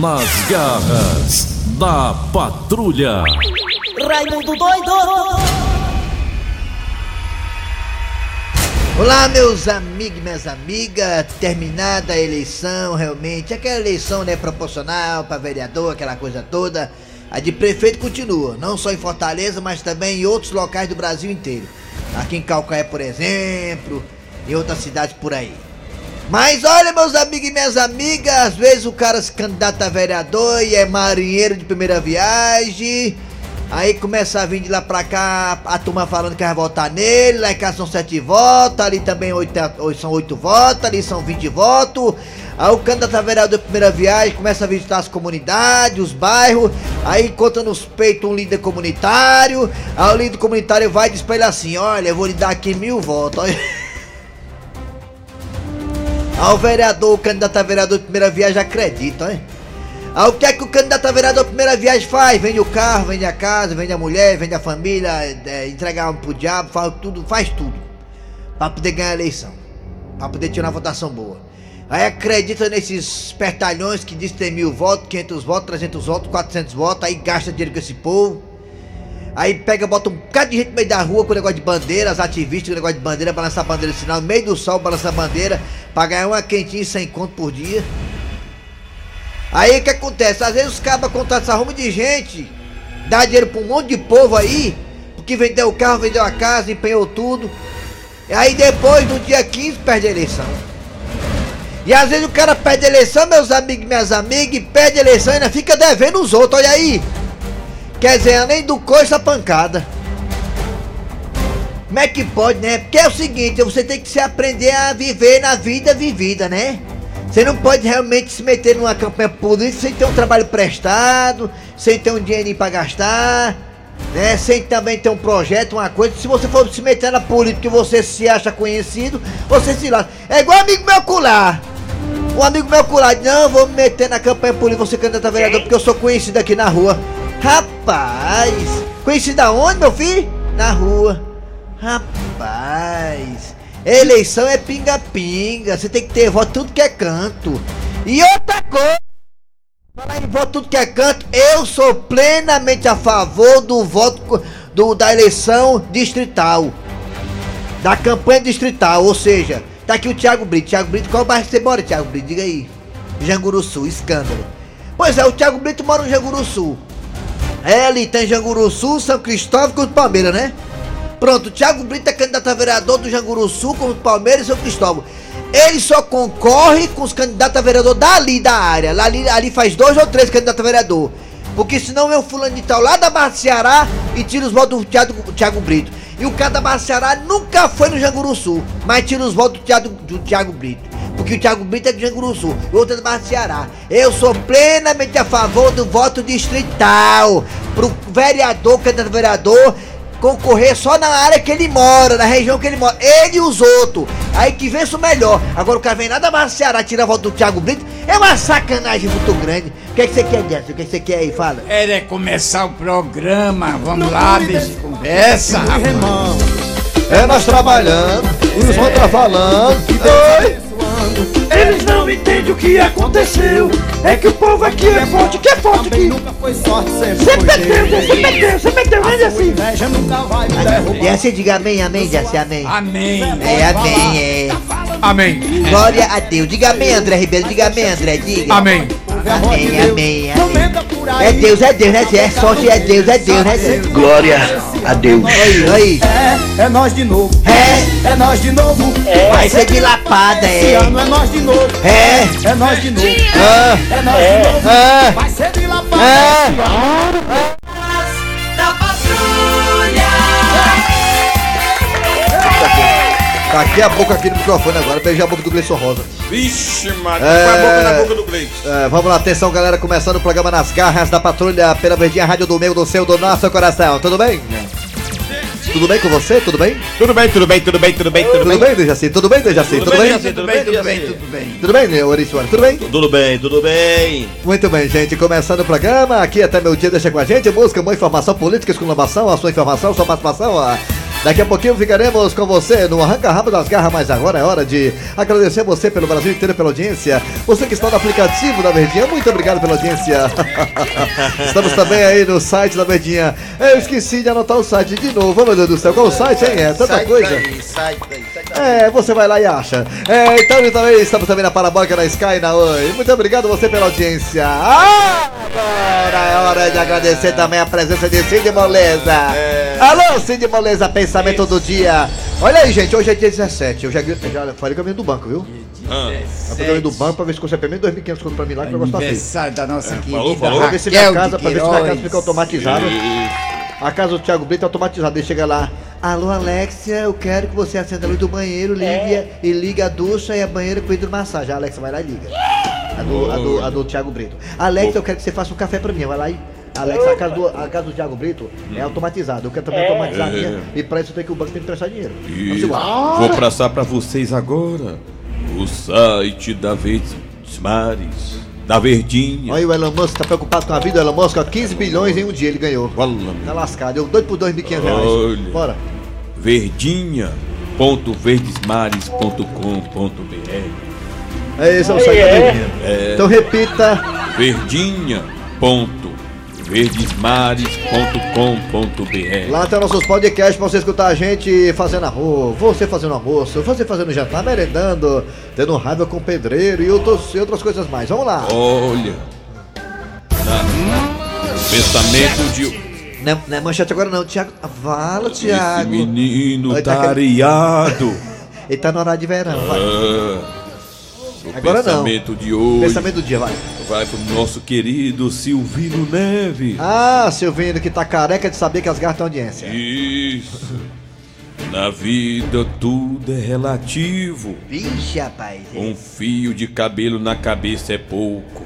Nas garras da patrulha. Raimundo doido! Olá, meus amigos e minhas amigas. Terminada a eleição, realmente. Aquela eleição, né, proporcional para vereador, aquela coisa toda. A de prefeito continua, não só em Fortaleza, mas também em outros locais do Brasil inteiro. Aqui em Calcaia, por exemplo, em outras cidades por aí. Mas olha, meus amigos e minhas amigas, às vezes o cara se candidata a vereador e é marinheiro de primeira viagem. Aí começa a vir de lá pra cá a turma falando que vai votar nele, lá em cá são sete votos, ali também oito, são oito votos, ali são vinte votos. Aí o candidato a vereador de primeira viagem começa a visitar as comunidades, os bairros, aí encontra nos peitos um líder comunitário, aí o líder comunitário vai e diz pra ele assim, olha, eu vou lhe dar aqui mil votos. Aí o vereador, candidato a vereador de primeira viagem acredita, hein? Aí o que é que o candidato a vereador de primeira viagem faz? Vende o carro, vende a casa, vende a mulher, vende a família, é, entregar um pro diabo, faz tudo, faz tudo. Pra poder ganhar a eleição. Pra poder tirar uma votação boa. Aí acredita nesses espertalhões que diz que tem mil votos, 500 votos, 300 votos, 400 votos, aí gasta dinheiro com esse povo. Aí pega, bota um bocado de gente no meio da rua com negócio de bandeira, as ativistas com negócio de bandeira, balançar bandeira sinal, no meio do sol, balançar bandeira, pra ganhar uma quentinha sem conto por dia. Aí o que acontece? Às vezes os cabas contratam essa ruma de gente, dá dinheiro pra um monte de povo aí, porque vendeu o carro, vendeu a casa, empenhou tudo. E aí depois, no dia 15, perde a eleição. E às vezes o cara perde a eleição, meus amigos e minhas amigas, perde a eleição e ainda fica devendo os outros, olha aí. Quer dizer, além do coice, a pancada. Como é que pode, né? Porque é o seguinte, você tem que se aprender a viver na vida vivida, né? Você não pode realmente se meter numa campanha política sem ter um trabalho prestado, sem ter um dinheirinho pra gastar, né? Sem também ter um projeto, uma coisa. Se você for se meter na política e você se acha conhecido, você se lasca. É igual amigo meu cular. Um amigo meu cular, não, vou me meter na campanha política, você candidato a vereador, porque eu sou conhecido aqui na rua. Rapaz, conhecido aonde, meu filho? Na rua. Rapaz, eleição é pinga-pinga, você tem que ter voto tudo que é canto. E outra coisa, falar em voto tudo que é canto, eu sou plenamente a favor do voto do, da eleição distrital. Da campanha distrital, ou seja, tá aqui o Thiago Brito. Thiago Brito, qual bairro você mora, Thiago Brito? Diga aí. Janguru Sul, escândalo. Pois é, o Thiago Brito mora no Janguru Sul. É ali, tem Janguru Sul, São Cristóvão com o Palmeiras, né? Pronto, Thiago Brito é candidato a vereador do Janguru Sul com o Palmeiras e São Cristóvão. Ele só concorre com os candidatos a vereador dali da área. Ali, ali faz dois ou três candidatos a vereador. Porque senão o fulano de tal lá da Barra Ceará e tira os votos do Thiago, Thiago Brito. E o cara da Barra Ceará nunca foi no Janguru Sul, mas tira os votos do Thiago, do Thiago Brito. Porque o Thiago Brito é do Janguru Sul, o outro é da Barra Ceará. Eu sou plenamente a favor do voto distrital. Pro vereador, candidato vereador, concorrer só na área que ele mora, na região que ele mora. Ele e os outros. Aí que vença o melhor. Agora o cara vem nada mais Ceará, tira a volta do Thiago Brito. É uma sacanagem muito grande. O que, é que você quer, Jess? O que, é que você quer aí? Fala. Era começar o programa. Vamos lá, bicho. Conversa, rapaz. É nós trabalhando, os outros falando. Oi! Eles não entendem o que aconteceu. É que o povo aqui é forte, que é forte aqui. Nunca foi sorte, sempre Você foi jeito. você meteu, você não é assim. Inveja nunca vai me derrubar. Jesse, diga amém, amém, Jesse, amém. Amém. É, amém, é. Amém. Glória a Deus. Diga amém, André Ribeiro. Diga amém, André. Diga. Amém. Amém, amém, amém. É Deus, é Deus, né? Zé? É sorte, é Deus, é Deus, né? Zé? Glória a Deus. Aí, aí. É, é nós de novo. É, É nós de novo. vai ser de lapada, Esse é. ano é nós de novo. É, É nós de novo. ah, É nós de novo. ah, Vai ser de pra ah. Da patrulha! Taquei a boca aqui no microfone agora, beijei a boca do Gleison Rosa. Vixe, Maria, É. a boca na boca do Gleison. É, vamos lá, atenção galera, começando o programa Nas Garras da Patrulha pela Verdinha Rádio do meu, do seu, do nosso coração. Tudo bem? Tudo bem com você? Tudo bem? Tudo bem, tudo bem, tudo bem, tudo bem, tudo Tudo bem, Dejaci? Tudo bem, Dejaci? Tudo bem? Dejaci? Tudo bem, tudo bem, tudo bem. Tudo bem, Ouriço? Tudo bem? Tudo bem, tudo bem. Muito bem, gente. Começando o programa, aqui até meu dia, deixa com a gente. Música, boa informação política, exclamação, a sua informação, sua participação. ó. Daqui a pouquinho ficaremos com você no Arranca Rabo das Garras, mas agora é hora de agradecer você pelo Brasil inteiro pela audiência. Você que está no aplicativo da Verdinha, muito obrigado pela audiência. Estamos também aí no site da Verdinha. Eu esqueci de anotar o site de novo, meu Deus do céu. Qual o site, hein? É tanta coisa. É, você vai lá e acha. É, então também estamos também na Parabólica, na Sky, na Oi. Muito obrigado você pela audiência. Ah, agora é hora de agradecer também a presença de Cid Moleza. Alô, Cid Moleza, pensamento do dia. Olha aí, gente, hoje é dia 17. Eu já, já falei que eu venho do banco, viu? Ah, Eu venho do banco pra ver se consegue pelo menos 2.500 conto pra mim lá, que o negócio tá feio. Aniversário da nossa querida falou, falou. Pra ver se minha casa, pra ver se minha casa fica automatizada. A casa do Thiago Brito é automatizada. Ele chega lá. Alô, Alexia, eu quero que você acenda a luz do banheiro, ligue, e liga a ducha e a banheira com hidromassagem. A Alexia vai lá e liga. A do, a do, a do Thiago Brito. Alexia, eu quero que você faça um café pra mim. Vai lá e. Alexa, a casa, do, a casa do Thiago Brito é automatizada. Eu quero também automatizar a minha. E pra isso tenho que o banco tem que prestar dinheiro. Vamos Isso. Vou passar pra vocês agora o site da Verdes Mares, da Verdinha. Olha o Elon Musk, tá preocupado com a vida. O Elon Musk, ó, 15 bilhões em um dia ele ganhou. Fala, Tá lascado. Eu doido por 2.500 reais. Olha. Bora. verdinha.verdesmares.com.br É esse é o site da Verdinha. Então repita. verdinha.verdesmares.com.br Lá tem nossos podcasts pra você escutar a gente fazendo arroz, você fazendo almoço, você fazendo jantar, merendando, tendo raiva com pedreiro e outros- e outras coisas mais. Vamos lá. Olha. Na- pensamento de Não, é, não é manchete agora não, Thiago. Fala, esse Thiago. menino Olha, tá areado. Ele tá no horário de verão, vai. O Agora não. pensamento de hoje Pensamento do dia, vai. vai pro nosso querido Silvino Neves. Ah, Silvino, que tá careca de saber que as garras têm audiência. Isso. Na vida tudo é relativo. Vixe, rapaz. Um fio de cabelo na cabeça é pouco,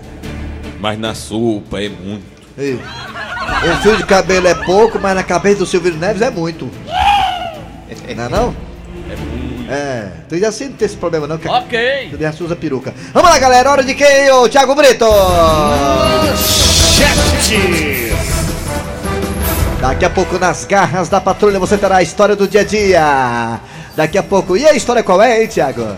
mas na sopa é muito. Ei, Um fio de cabelo é pouco, mas na cabeça do Silvino Neves é muito. Não é não? É, tu já não tem esse problema não, que Ok. tu já usa peruca. Vamos lá, galera, hora de quem? Ô, Thiago Brito! Daqui a pouco, nas garras da patrulha, você terá a história do dia a dia. Daqui a pouco, e a história qual é, hein, Thiago?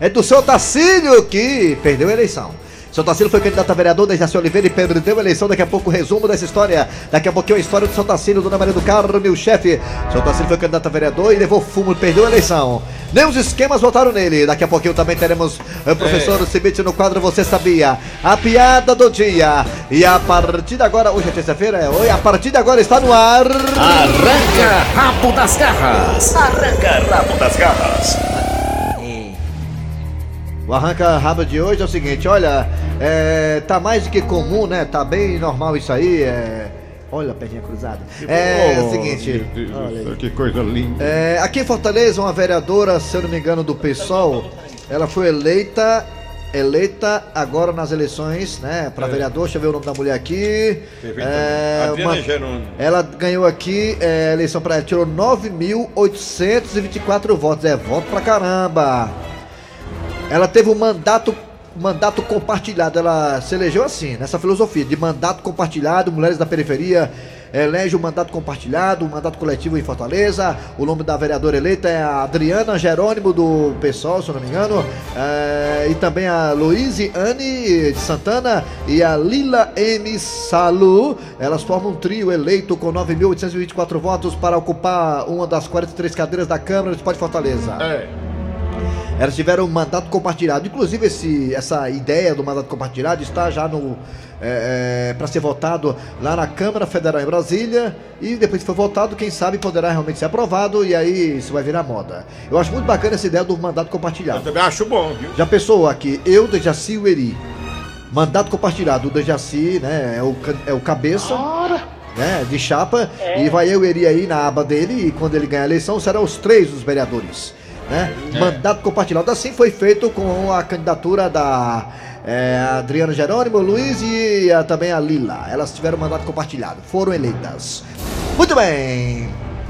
É do seu Tacílio que perdeu a eleição. Seu Tacílio foi candidato a vereador da Jaci Oliveira e perdeu a eleição. Daqui a pouco o resumo dessa história. Daqui a pouquinho a história do seu Tacílio, Dona Maria do Carmo, meu chefe. Seu Tacílio foi candidato a vereador e levou fumo, perdeu a eleição. Nem os esquemas votaram nele. Daqui a pouquinho também teremos o professor Cibite no quadro Você Sabia. A piada do dia. E a partir de agora, hoje é terça-feira, é? Oi, a partir de agora está no ar. Arranca rabo das garras. O arranca rabo de hoje é o seguinte, olha, é, tá mais do que comum, né? Tá bem normal isso aí, é... Olha a perninha cruzada. É o seguinte, olha aí. Que coisa linda. É, aqui em Fortaleza, uma vereadora, se eu não me engano, do PSOL, ela foi eleita, eleita agora nas eleições, né, para vereador, deixa eu ver o nome da mulher aqui. É, uma- ela ganhou aqui, é, eleição para ela, tirou 9.824 votos, é voto pra caramba. Ela teve um mandato, mandato compartilhado. Ela se elegeu assim, nessa filosofia de mandato compartilhado. Mulheres da periferia elege o mandato compartilhado, o mandato coletivo em Fortaleza. O nome da vereadora eleita é a Adriana Jerônimo do PSOL, se não me engano. É, e também a Luíse Anne de Santana e a Lila M. Salu. Elas formam um trio eleito com 9.824 votos para ocupar uma das 43 cadeiras da Câmara do Esporte Fortaleza. Elas tiveram um mandato compartilhado. Inclusive, esse, essa ideia do mandato compartilhado está já no. para ser votado lá na Câmara Federal em Brasília. E depois que for votado, quem sabe poderá realmente ser aprovado. E aí isso vai virar moda. Eu acho muito bacana essa ideia do mandato Eu compartilhado. também acho bom, viu? Já pensou aqui, eu, Dejaci e o Eri. Mandato compartilhado. O Dejaci, né, é o, é o cabeça. Né, de chapa. E vai eu e o Eri aí na aba dele. E quando ele ganhar a eleição, serão os três os vereadores. Né? Mandato compartilhado. Assim foi feito com a candidatura da é, Adriana Jerônimo, Luiz e a- também a Lila. Elas tiveram mandato compartilhado. Foram eleitas. Muito bem.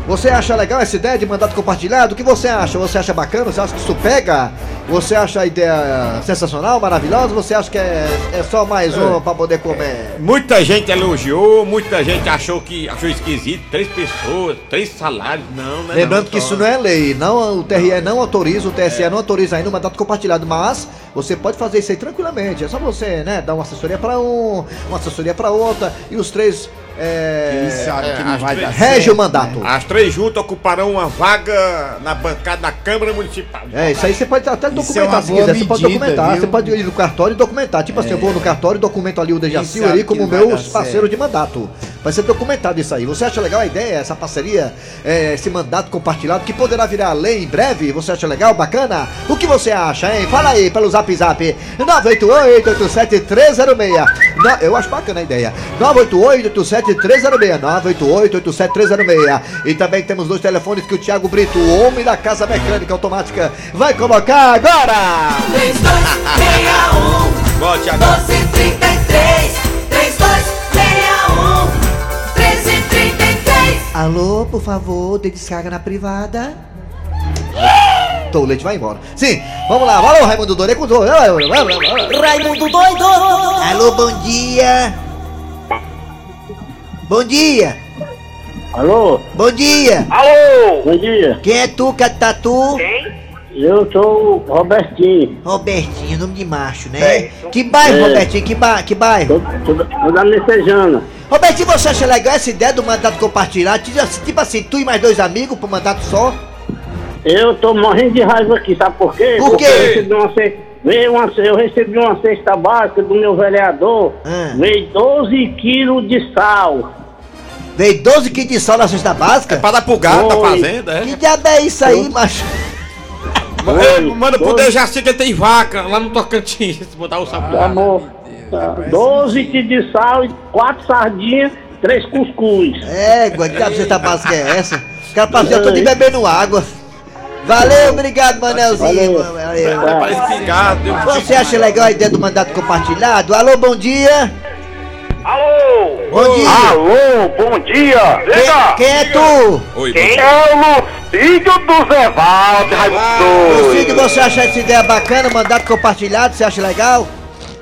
Você acha legal essa ideia de mandato compartilhado? O que você acha? Você acha bacana? Você acha que isso pega? Você acha a ideia sensacional, maravilhosa? Você acha que é, é só mais uma pra poder comer? Muita gente elogiou, muita gente achou que achou esquisito. Três pessoas, três salários. Não, né? Lembrando que isso não é lei, não, o TRE não autoriza, o TSE não autoriza ainda o mandato compartilhado, mas você pode fazer isso aí tranquilamente. É só você, né, dar uma assessoria pra um, uma assessoria pra outra e os três é, Quem sabe que não as vai dar rege o mandato. As três juntas ocuparão uma vaga na bancada da Câmara Municipal. É, isso aí você pode até Isso é documentar se quiser. Você pode documentar, viu? você pode ir no cartório e documentar. Tipo assim, eu vou no cartório e documento ali o Dejaci ali como parceiros certo. de mandato. Vai ser documentado isso aí. Você acha legal a ideia, essa parceria, é, esse mandato compartilhado que poderá virar lei em breve? Você acha legal, bacana? O que você acha, hein? Fala aí pelo zap zap 988-87306. No- Eu acho bacana a ideia. 988-87306. 988-87306. E também temos dois telefones que o Thiago Brito, o homem da casa mecânica automática, vai colocar agora. 3261 Boa, Thiago. 1233 3261 1333 Alô, por favor, dê descarga na privada. Tô, o leite vai embora. Sim, vamos lá. Alô, Raimundo Doido. é Raimundo doido Alô, bom dia. Bom dia. Alô? Bom dia. Alô? Bom dia. Quem é tu, Catatu? Eu sou o Robertinho. Robertinho, nome de macho, né? Que bairro, É. Robertinho? Que, ba que bairro? Tô, tô, tô da Messejana. Robertinho, você acha legal essa ideia do mandato compartilhado? Tipo assim, Tipo assim, tu e mais dois amigos pro mandato só? Eu tô morrendo de raiva aqui, sabe por quê? Por Porque quê? Eu recebi uma, ce- veio uma, eu recebi uma cesta básica do meu vereador. Ah. Veio 12 quilos de sal. Veio 12 quilos de sal na cesta básica? Pra dar pro gato da Oi. fazenda, é? Que diabo é isso aí, macho? É, Oi. manda pro. Dejaci que tem vaca lá no Tocantins. Se botar o sapo. Tá bom. Tá. 12 quilos de sal e 4 sardinhas, 3 cuscuz. É, que diabo de cesta básica é essa? O cara passou todo dia bebendo água. Valeu, obrigado, Manelzinho. Valeu. Valeu. Deu um Você acha legal a ideia do mandato compartilhado? Alô, bom dia. Alô? Bom dia. Alô, bom dia! Quem, quem é tu? Oi, Quem é o Lucídio do Zé Valde, Raimundo? Lucido, você acha essa ideia bacana, mandato compartilhado? Você acha legal?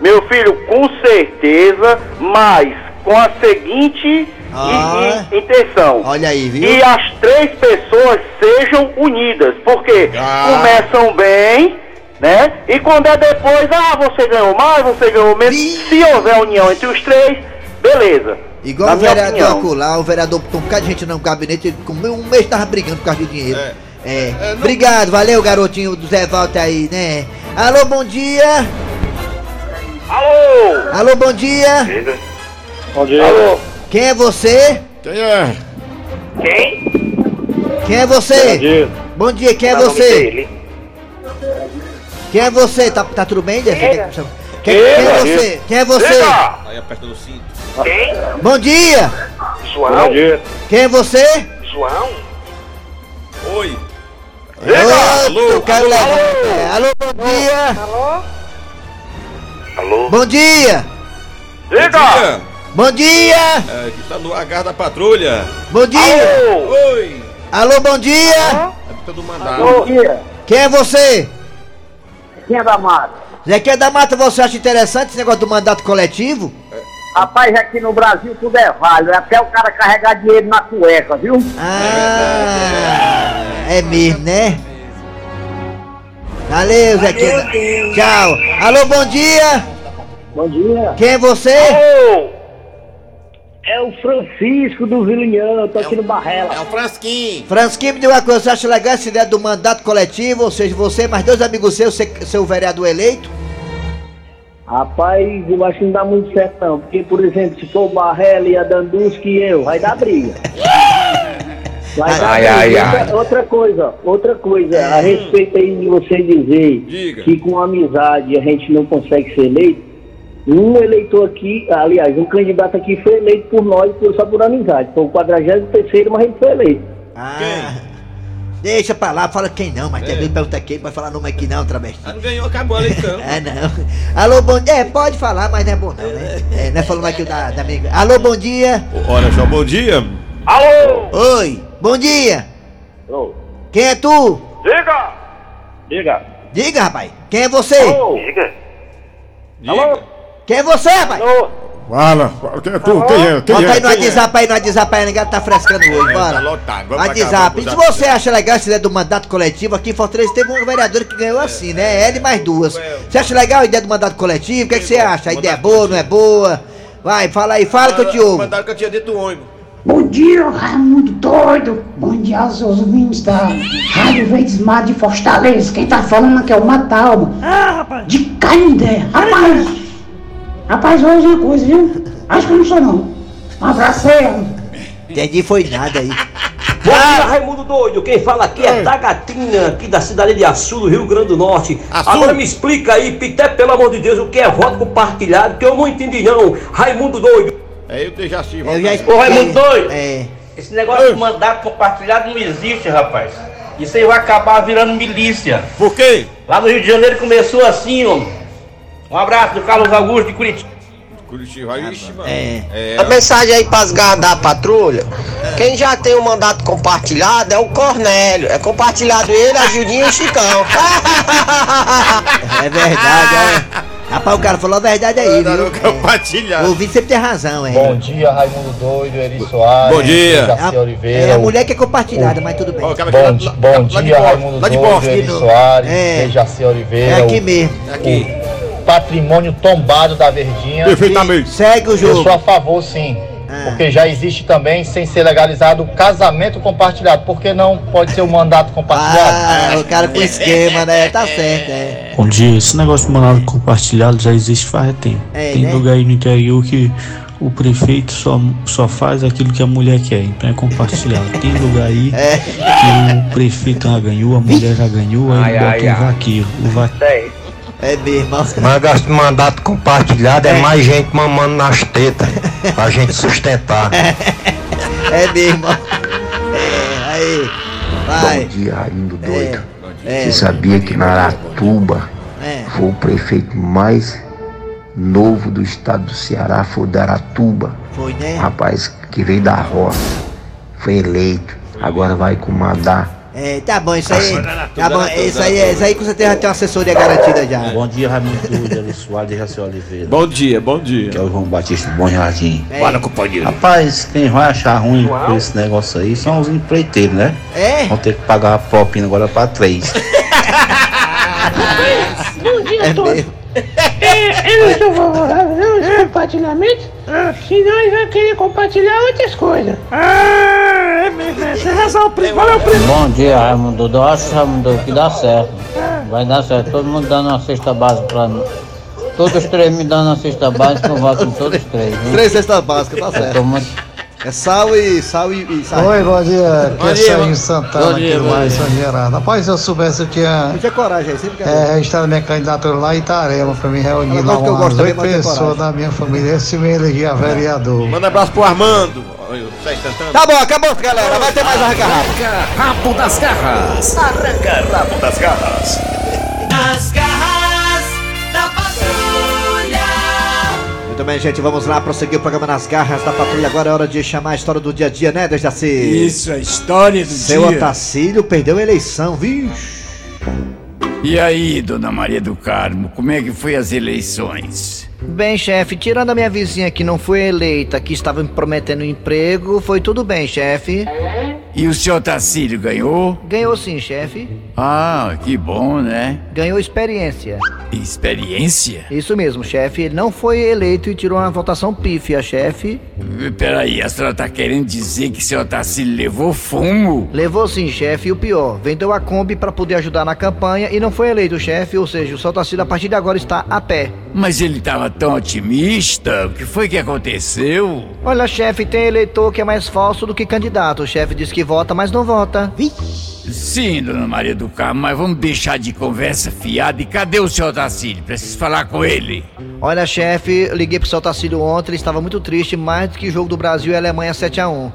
Meu filho, com certeza, mas com a seguinte Ah. i- i- intenção. Olha aí, viu? Que as três pessoas sejam unidas, porque Ah. começam bem, né? E quando é depois, ah, você ganhou mais, você ganhou menos. Ih. Se houver união entre os três, beleza. Igual Na o minha vereador acolá, o vereador botou um bocado de gente no gabinete, ele com um mês tava brigando por causa de dinheiro. É. É. É, não- Obrigado, valeu, garotinho do Zé Walter aí, né? Alô, bom dia. Alô? Alô, bom dia. Bom dia. Alô? Quem é você? Quem é? Quem? Quem é você? Bom dia, quem é você? Quem é você? Tá, tá tudo bem, Jeff? Quem, quem, quem é você? Quem é você? Aí aperta no cinto. Quem? Bom dia! João? Quem é você? João? Oi. Ô, cara legal. É, Alô, bom dia! Alô? Bom dia! Diga. Bom dia! É, que tá no agar da patrulha. Bom dia! Alô? Oi. Alô, bom dia! É todo mandado. Bom dia. Quem é você? Quem é da mata? Zequinha da Mata, você acha interessante esse negócio do mandato coletivo? Rapaz, aqui no Brasil tudo é válido, é até o cara carregar dinheiro na cueca, viu? Ah, é mesmo, né? Valeu, Zequinha. Tchau. Alô, bom dia! Bom dia. Quem é você? Ô! É o Francisco do Vilinhão, tô aqui no Barrela. É o Frasquinho. Fransquinho, me diga uma coisa, você acha legal essa ideia do mandato coletivo? Ou seja, você mais dois amigos seus, ser, ser o vereador eleito? Rapaz, eu acho que não dá muito certo não, porque, por exemplo, se for o Barrela e a Danduski e eu, vai dar briga. Vai dar Ai, briga. ai, outra, outra coisa, outra coisa, a respeito aí de você dizer Diga. que com amizade a gente não consegue ser eleito, um eleitor aqui, aliás, um candidato aqui foi eleito por nós por- só por amizade. Foi o 43 mas ele foi eleito. Ah, deixa pra lá, fala quem não, mas tem vezes pergunta quem, vai falar nome aqui não, travesti. Ah, não ganhou, acabou a eleição. É não. Alô, bom dia. É, pode falar, mas não é bom não, né? É, não é falando aqui da, da amiga. Alô, bom dia. Olha só, bom dia. Oi, bom dia. Ô, Quem é tu? Diga! Diga! Diga, rapaz. Quem é você? Diga. Quem é você, rapaz? Fala, fala, quem é tu? Quem é? Quem Bota aí é? no WhatsApp aí, no WhatsApp aí, ninguém tá frescando hoje, Tá bora. lotado. Vamos WhatsApp. E se você acha legal essa ideia do mandato coletivo, aqui em Fortaleza teve um vereador que ganhou assim, né? Ele mais duas. Você acha legal a ideia do mandato coletivo? O que, é que você acha? A ideia é boa, não é boa? Vai, fala aí, fala que eu te ouvo. Mandaram que eu tinha dentro do ônibus. Bom dia, Raimundo Doido. Bom dia aos seus ouvintes da Rádio Verdes Mar de Fortaleza. Quem tá falando aqui é o Matalma. Ah, rapaz. De Canindé. Rapaz, rapaz, hoje é uma coisa, viu? Acho que eu não sou, não. Um abraço aí. Entendi, foi nada aí. Bom dia, Raimundo Doido. Quem fala aqui é da Gatinha, aqui da cidade de Açu, do Rio Grande do Norte. Açu. Agora me explica aí, Pité, pelo amor de Deus, o que é voto compartilhado, que eu não entendi não. Raimundo Doido. É eu que já Eu já Ô, Raimundo Doido. É. Esse negócio de mandato compartilhado não existe, rapaz. Isso aí vai acabar virando milícia. Por quê? Lá no Rio de Janeiro começou assim, ó. Um abraço do Carlos Augusto de Curitiba. Curitiba, ixi, mano. É. É. A mensagem aí pras garras da patrulha. Quem já tem o mandato compartilhado é o Cornélio. É compartilhado ele, a Gildinha e o Chicão. É verdade, é. Rapaz, o cara falou a verdade aí, Mandaram viu? compartilhar. É. O ouvinte sempre tem razão, é. Bom dia, Raimundo Doido, Eri Soares. Bom dia. Jaci É a, Oliveira. é a mulher que é compartilhada, mas tudo bem. Bom, bom dia, Raimundo Doido. Eri Soares, É. Jaci Oliveira. É aqui mesmo. Aqui. Patrimônio tombado da Verdinha. Perfeitamente. Segue o Eu jogo. sou a favor, sim. Ah. Porque já existe também, sem ser legalizado, o casamento compartilhado. Por que não pode ser o mandato compartilhado? Ah, o cara com esquema, né? Tá certo, é. Bom dia, esse negócio de mandato compartilhado já existe faz tempo. É, Tem né? lugar aí no interior que o prefeito só, só faz aquilo que a mulher quer, então é compartilhado. Tem lugar aí É. que o prefeito já ganhou, a mulher já ganhou, aí Ai, bota ai, um ai. vaqueiro. O vaqueiro É mesmo. Mas de mandato compartilhado é mais gente mamando nas tetas. Pra gente sustentar. É mesmo. É, aí. Vai. dia, Raimundo É. É. sabia que na Aratuba É. foi o prefeito mais novo do estado do Ceará, foi o da Aratuba. Foi, né? rapaz que veio da roça, foi eleito, agora vai comandar. É, tá bom, isso aí. Tá bom, isso aí, isso aí com certeza já tem uma assessoria garantida já. Bom dia, Raimundo Eli Soares de Jaci Oliveira. Bom dia, bom dia. Que é o João Batista Bom Jardim. É. Fala, companheiro. Rapaz, quem vai achar ruim com esse negócio aí são os empreiteiros, né? É? Vão ter que pagar a propina agora pra três. Bom dia É a todos. É, eu não sou favorável não, aos compartilhamentos, senão eles vão querer compartilhar outras coisas. Ah, é a razão. Valeu, primo. Bom dia, Raimundo. Eu acho, Raimundo, que dá certo. Vai dar certo. Todo mundo dando uma cesta básica pra mim. Todos os três me dando uma cesta básica, eu voto em todos os três. Viu? Três cestas básicas, tá Eu certo. tô muito... É sal e sal e, e sal. Oi, bom dia. Aqui Bom é Sérgio Santana, bom aqui dia, Mais dia. São Gerardo. Rapaz, se eu soubesse, eu tinha Não tinha coragem aí, sempre quer. é, registrado minha candidatura lá em Itarema pra me reunir lá que umas oito pessoas coragem. da minha família. Esse me elegia vereador. Manda um abraço pro Armando. Santana. Tá bom, acabou, galera. Vai ter mais arranca rápido. Arranca rabo das garras. Arranca rabo das garras. Nas garras Muito bem, gente, vamos lá prosseguir o programa nas garras da patrulha. Agora é hora de chamar a história do dia a dia, né, Dejaci? Isso, a história do Seu dia. Otacílio perdeu a eleição, vixe. E aí, dona Maria do Carmo, como é que foi as eleições? Bem, chefe, tirando a minha vizinha que não foi eleita, que estava me prometendo emprego, foi tudo bem, chefe. E o seu Tacílio ganhou? Ganhou sim, chefe. Ah, que bom, né? Ganhou experiência. Experiência? Isso mesmo, chefe. Ele não foi eleito e tirou uma votação pífia, chefe. Peraí, a senhora tá querendo dizer que seu Tacílio levou fumo? Levou sim, chefe, e o pior, vendeu a Kombi para poder ajudar na campanha e não foi eleito, chefe, ou seja, o Saltacílio a partir de agora está a pé. Mas ele tava tão otimista. O que foi que aconteceu? Olha, chefe, tem eleitor que é mais falso do que candidato. O chefe diz que vota, mas não vota. Sim, dona Maria do Carmo, mas vamos deixar de conversa fiada. E cadê o seu Tacílio? Preciso falar com ele. Olha, chefe, eu liguei pro Saltacílio ontem, ele estava muito triste, mais do que o jogo do Brasil e Alemanha 7x1.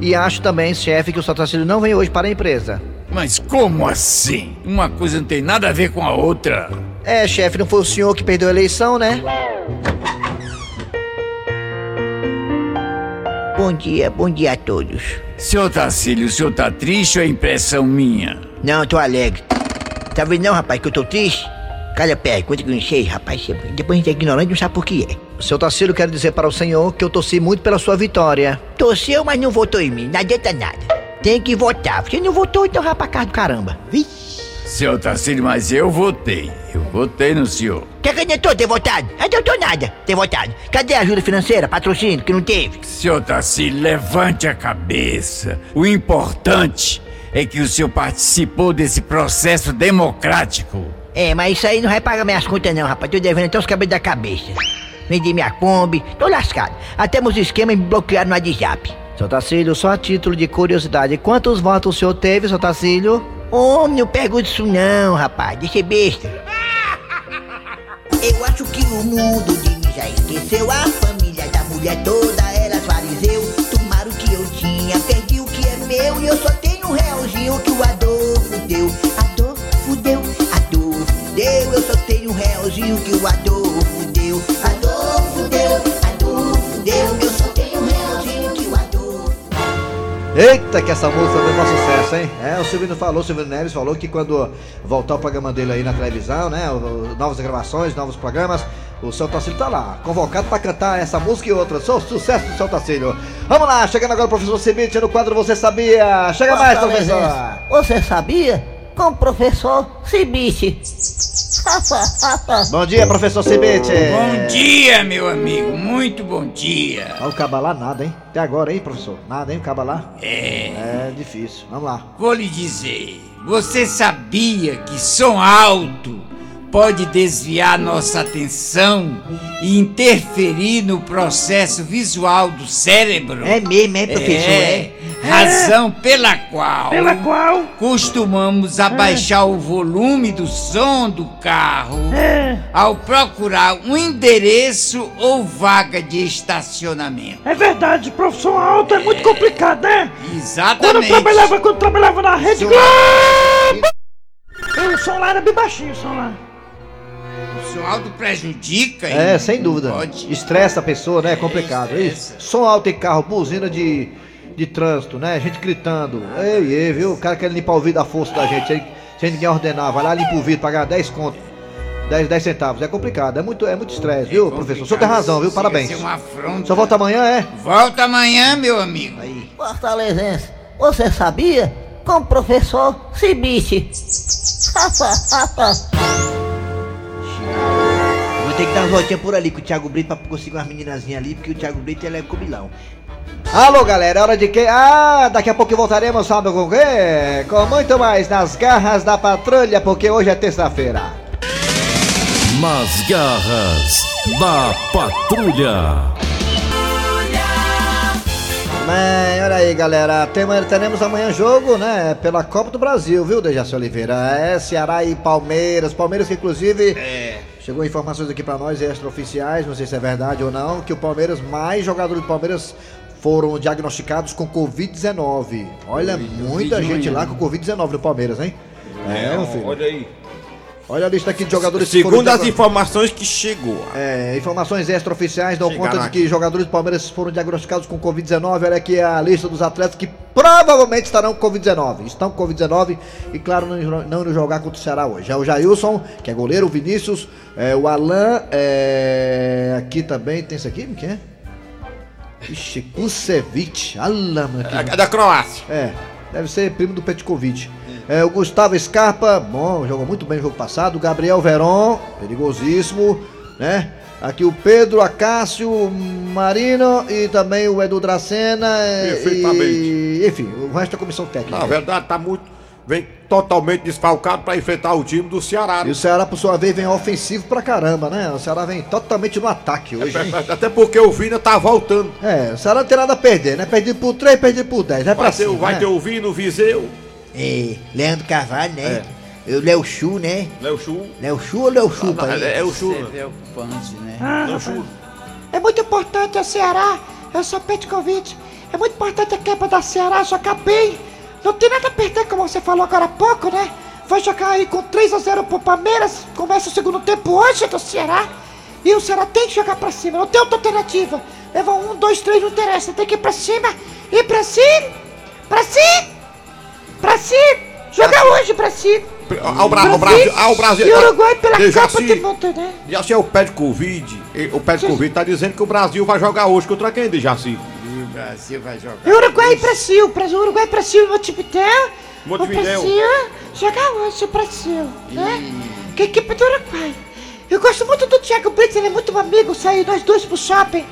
E acho também, chefe, que o Saltacílio não vem hoje para a empresa. Mas como assim? Uma coisa não tem nada a ver com a outra. É, chefe, não foi o senhor que perdeu a eleição, né? Bom dia, bom dia a todos. Seu Tacílio, o senhor tá triste ou é impressão minha? Não, tô alegre. Tá vendo não, rapaz, que eu tô triste? Calha pé, quanto que eu enchei, rapaz. Depois a gente é ignorante e não sabe por que é. Seu Tacílio, quero dizer para o senhor que eu torci muito pela sua vitória. Torceu, mas não votou em mim. Não adianta nada. Tem que votar. Você não votou, então vai pra casa do caramba. Vixe. Seu Tarcílio, mas eu votei. Eu votei no senhor. Que adiantou ter votado? Não adiantou nada ter votado. Cadê a ajuda financeira, patrocínio, que não teve? Senhor Tarcílio, levante a cabeça. O importante é que o senhor participou desse processo democrático. É, mas isso aí não vai pagar minhas contas não, rapaz. Tô devendo até os cabelos da cabeça. Vendi minha Kombi, tô lascado. Até meus esquemas me bloquearam no WhatsApp. Seu Tacílio, só a título de curiosidade, quantos votos o senhor teve, seu Tacílio? Homem, não pergunte isso não, rapaz. Deixa besta. Eu acho que o mundo de mim já esqueceu a família da mulher toda, era fariseu. Tomaram o que eu tinha, perdi o que é meu e eu só tenho um realzinho que o Adolfo deu. Adolfo deu, Adolfo deu, eu só tenho um realzinho que o Adolfo deu. Adolfo Eita, que essa música deu um sucesso, hein? É, o Silvino falou, o Silvino Neves falou que quando voltar o programa dele aí na televisão, né? o- novas gravações, novos programas, o seu Tacílio tá lá, convocado pra cantar essa música e outras. Sou sucesso do seu Tacílio. Vamos lá, chegando agora o professor Cibite no quadro Você Sabia. Chega mais, professor. Você sabia? Com o professor Cibite. Bom dia, professor Cibite. Bom dia, meu amigo. Muito bom dia. Olha o cabalá nada, hein? Até agora, hein, professor? Nada, hein, o cabalá? É. É difícil. Vamos lá. Vou lhe dizer, você sabia que som alto pode desviar nossa atenção e interferir no processo visual do cérebro? É mesmo, é, professor? É. Razão pela qual, Pela qual? costumamos abaixar o volume do som do carro É. ao procurar um endereço ou vaga de estacionamento. É verdade, profissão alta é muito complicado, né? Quando eu Exatamente. trabalhava, quando eu trabalhava na Rede Globo, o som lá era bem baixinho, o som lá. O som alto prejudica. É, hein? sem dúvida. Pode. Estressa a pessoa, né? É complicado. Isso. Som alto em carro, buzina de, de trânsito, né? Gente gritando. Ei, ei, viu? O cara quer limpar o vidro à força da gente, sem, ninguém ordenar. Vai lá, limpa o vidro, pagar 10 conto. 10, 10 centavos. É complicado. É muito, é muito estresse, viu, professor? O senhor tem razão, viu? Parabéns. ser uma afronta. Só volta amanhã, é? Volta amanhã, meu amigo. Fortalezense, você sabia? Com o professor Cibite. Vou ter que dar uma voltinha por ali com o Thiago Brito pra conseguir umas meninazinhas ali, porque o Thiago Brito ele é comilão. Alô, galera, é hora de que? Ah, daqui a pouco voltaremos, sabe com o quê? Com muito mais nas garras da patrulha, porque hoje é terça-feira. Nas garras da patrulha. Bem, olha aí, galera. Teremos amanhã jogo, né? Pela Copa do Brasil, viu, Dejaci Oliveira? É Ceará e Palmeiras. Palmeiras que, inclusive, chegou informações aqui pra nós, extraoficiais, não sei se é verdade ou não, que o Palmeiras, mais jogadores do Palmeiras foram diagnosticados com Covid-19. Olha, muita gente lá com Covid-19 no Palmeiras, hein? É, meu filho. olha aí. Olha a lista aqui de jogadores que foram Segundo as informações que chegou. é, informações extraoficiais dão Chegaram conta de aqui. que jogadores do Palmeiras foram diagnosticados com Covid-19. Olha aqui a lista dos atletas que provavelmente estarão com Covid-19. Estão com Covid-19 e, claro, não, não jogar contra o Ceará hoje. É o Jailson, que é goleiro, o Vinícius, é, o Alan, é, aqui também tem esse aqui, quem é? Ixi, Kusevic. Alá, mano. que- É da Croácia. é, deve ser primo do Petkovic. É, o Gustavo Scarpa, bom, jogou muito bem no jogo passado. O Gabriel Veron, perigosíssimo, né? Aqui o Pedro Acácio Marino e também o Edu Dracena. é, Perfeitamente. E, enfim, o resto da comissão técnica. Na verdade, tá muito. Vem totalmente desfalcado pra enfrentar o time do Ceará. E o Ceará, por sua vez, vem ofensivo pra caramba, né? O Ceará vem totalmente no ataque hoje. hein? Até porque o Vina tá voltando. É, o Ceará não tem nada a perder, né? Perdido por 3, perdido por 10. É pra Vai ter, cima, vai né? ter o Vina, o Viseu, É, Leandro Carvalho, né? O Léo Chu, né? Léo Chu. Léo Chu ou Léo Chupa? Não, é, é o Chu. É preocupante, né? Ah, Léo. Chu. É muito importante o Ceará. Eu sou Petkovic. É muito importante a quebra da Ceará jogar bem. Não tem nada a perder, como você falou agora há pouco, né? Vai jogar aí com 3 a 0 pro Palmeiras. Começa o segundo tempo hoje do Ceará. E o Ceará tem que jogar pra cima, não tem outra alternativa. Leva um, dois, três, não interessa. Tem que ir pra cima. Ir pra cima. Pra cima. Pra cima. Jogar hoje pra cima. Ao, Bra ao Brasil. Ao Brasil. E o Uruguai pela Dejaci, Copa do Mundo, né? Dejaci é o pé de Covid. e O pé de Covid tá dizendo que o Brasil vai jogar hoje contra quem, Dejaci? E o Brasil vai jogar. E o Uruguai e Brasil, Brasil, Uruguai e Brasil, Montevideo. Montevidéu. O Brasil joga hoje, o Brasil, né? Que equipe do Uruguai. Eu gosto muito do Thiago Brito, ele é muito meu amigo, saí nós dois pro shopping.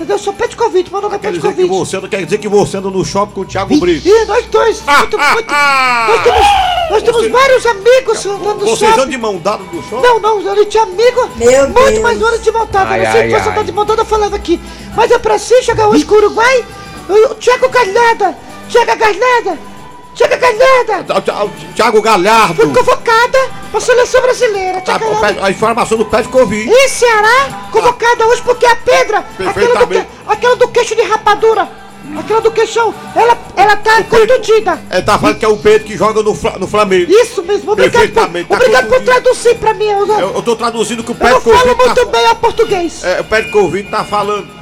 Entendeu? Eu sou convite, meu nome é Quer dizer, que convite. você, quer dizer que você anda no shopping com o Thiago Brito? Ih, nós dois, muito, muito. Nós temos, nós temos vários amigos andando no Vocês andam shopping. de mão dada no shopping? Não, não, ele tinha amigo muito mais hora de montada. Ai, não sei ai, se fosse ai. andar de montada falando aqui. Mas eu preciso jogar hoje com o Uruguai. O Thiago Galhardo. Thiago Galhardo. Thiago Galhardo. Thiago Galhardo. Fui convocada pra seleção brasileira. Tá, o pé- a informação do de Covid. E Ceará, convocada hoje porque a pedra, aquela do, que- aquela do queixo de rapadura, aquela do queixão, ela, ela tá contundida. É, tá falando que é o Pedro que joga no, no Flamengo. Isso mesmo, obrigado por, tá obrigado por traduzir pra mim. Eu, Eu, eu tô traduzindo que o eu de Covid falo tá muito bem ao português. É, o Covid tá falando.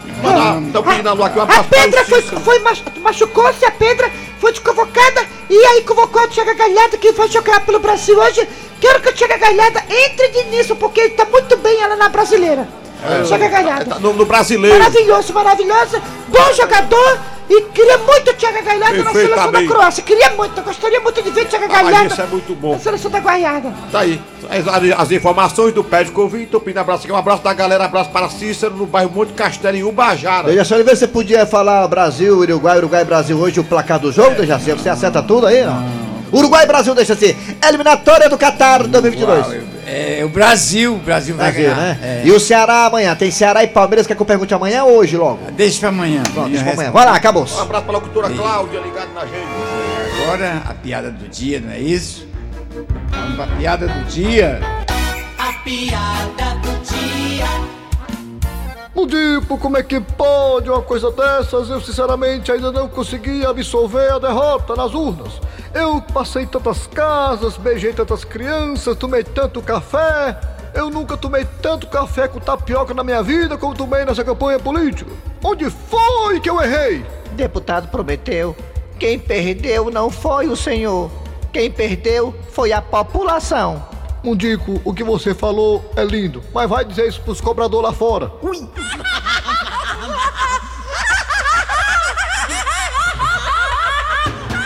Estão pedindo alô aqui um A pedra o foi, foi machu- machucou-se, a pedra foi desconvocada e aí convocou o Thiago Galhardo que vai jogar pelo Brasil hoje. Quero que o Thiago Galhardo entre de nisso, porque ele tá muito bem ela na brasileira. É, Thiago Galhardo. tá no, no brasileiro. Maravilhoso, maravilhoso, bom jogador e queria muito o Thiago Galhardo na seleção da. Croácia. Queria muito, eu gostaria muito de ver o Thiago Ah, Galhardo isso é muito bom. na seleção da Guaiana. Tá aí. As, as informações do pé de Covid. Abraço aqui. Um abraço da galera. Abraço para Cícero no bairro Monte Castelo, em Ubajara. Dejaci Oliveira, você podia falar Brasil, Uruguai, Uruguai, Brasil hoje, o placar do jogo, Dejaci? Você acerta tudo aí, não? Uruguai e Brasil, deixa assim. Eliminatória do Qatar 2022. É o Brasil, o Brasil vai Brasil, ganhar. né? É. E o Ceará amanhã? Tem Ceará e Palmeiras, quer que eu pergunte amanhã ou hoje logo? Deixa pra amanhã. Pronto, deixa pra amanhã. Vai lá, acabou. Um abraço para a locutora Cláudia ligado na gente. Agora a piada do dia, não é isso? Vamos pra piada do dia. A piada do dia. Mudipo, como é que pode uma coisa dessas? Eu sinceramente ainda não consegui absolver a derrota nas urnas. Eu passei tantas casas, beijei tantas crianças, tomei tanto café. Eu nunca tomei tanto café com tapioca na minha vida como tomei nessa campanha política. Onde foi que eu errei? Deputado prometeu. Quem perdeu não foi o senhor. Quem perdeu foi a população. Mundico, o que você falou é lindo, mas vai dizer isso pros cobradores lá fora.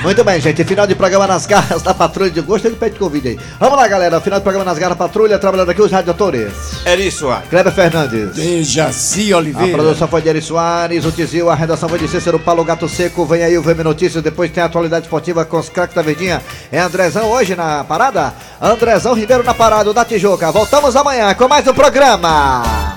Muito bem, gente. Final de programa nas garras da patrulha de gosto de pé de convite aí. Vamos lá, galera. Final de programa nas garras da patrulha, trabalhando aqui os radiadores. Eri Soares. Kleber Fernandes. Dejaci A Oliveira. produção foi de Eri Soares, o Tizil, a redação foi de Cícero Paulo Gato Seco. Vem aí o VM Notícias, depois tem a atualidade esportiva com os craques da Verdinha. É Andrezão hoje na parada? Andrezão Ribeiro na parada, o da Tijuca. Voltamos amanhã com mais um programa.